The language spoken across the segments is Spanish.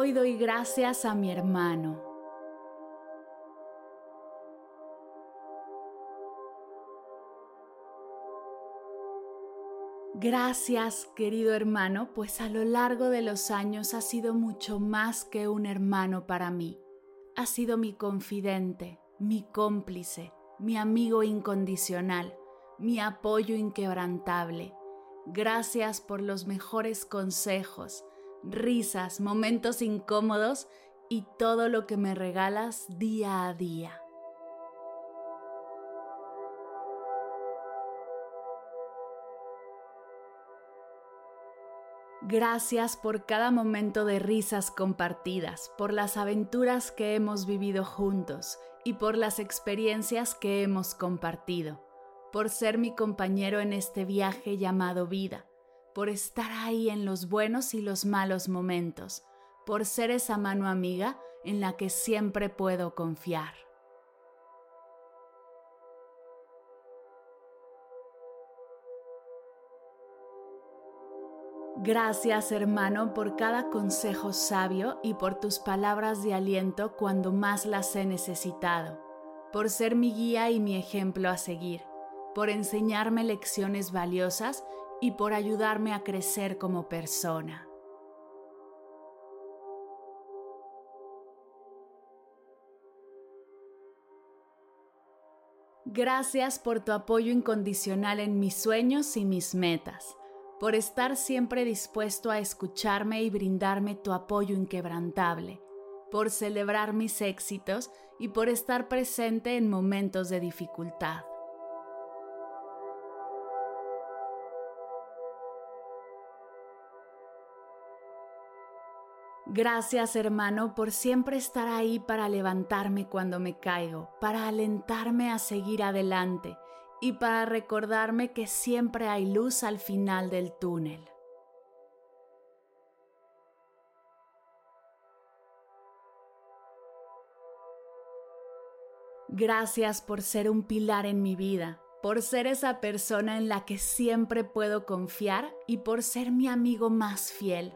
Hoy doy gracias a mi hermano. Gracias, querido hermano, pues a lo largo de los años ha sido mucho más que un hermano para mí. Ha sido mi confidente, mi cómplice, mi amigo incondicional, mi apoyo inquebrantable. Gracias por los mejores consejos, risas, momentos incómodos y todo lo que me regalas día a día. Gracias por cada momento de risas compartidas, por las aventuras que hemos vivido juntos y por las experiencias que hemos compartido, por ser mi compañero en este viaje llamado vida por estar ahí en los buenos y los malos momentos, por ser esa mano amiga en la que siempre puedo confiar. Gracias hermano por cada consejo sabio y por tus palabras de aliento cuando más las he necesitado, por ser mi guía y mi ejemplo a seguir, por enseñarme lecciones valiosas y por ayudarme a crecer como persona. Gracias por tu apoyo incondicional en mis sueños y mis metas, por estar siempre dispuesto a escucharme y brindarme tu apoyo inquebrantable, por celebrar mis éxitos y por estar presente en momentos de dificultad. Gracias hermano por siempre estar ahí para levantarme cuando me caigo, para alentarme a seguir adelante y para recordarme que siempre hay luz al final del túnel. Gracias por ser un pilar en mi vida, por ser esa persona en la que siempre puedo confiar y por ser mi amigo más fiel.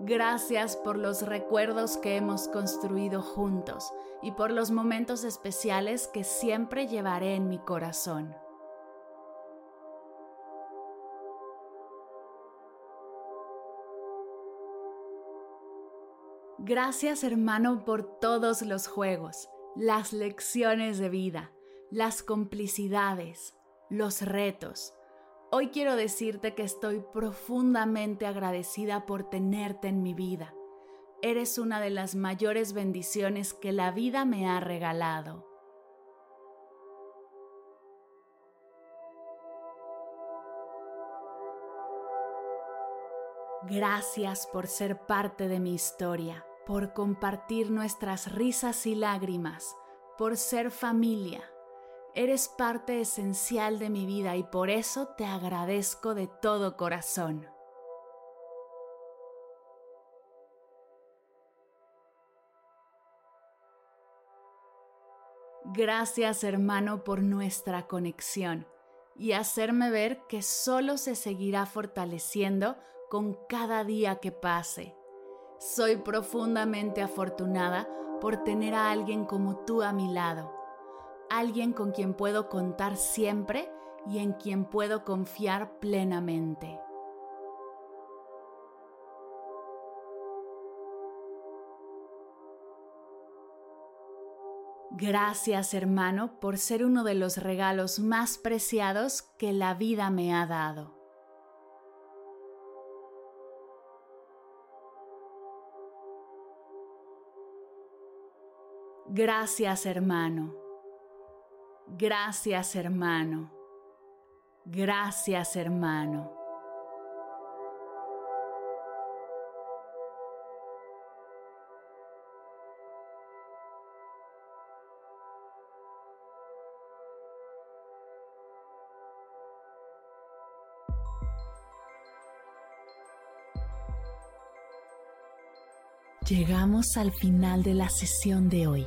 Gracias por los recuerdos que hemos construido juntos y por los momentos especiales que siempre llevaré en mi corazón. Gracias hermano por todos los juegos, las lecciones de vida, las complicidades, los retos Hoy quiero decirte que estoy profundamente agradecida por tenerte en mi vida. Eres una de las mayores bendiciones que la vida me ha regalado. Gracias por ser parte de mi historia, por compartir nuestras risas y lágrimas, por ser familia Eres parte esencial de mi vida y por eso te agradezco de todo corazón. Gracias hermano por nuestra conexión y hacerme ver que solo se seguirá fortaleciendo con cada día que pase. Soy profundamente afortunada por tener a alguien como tú a mi lado alguien con quien puedo contar siempre y en quien puedo confiar plenamente. Gracias hermano por ser uno de los regalos más preciados que la vida me ha dado. Gracias hermano. Gracias hermano. Gracias hermano. Llegamos al final de la sesión de hoy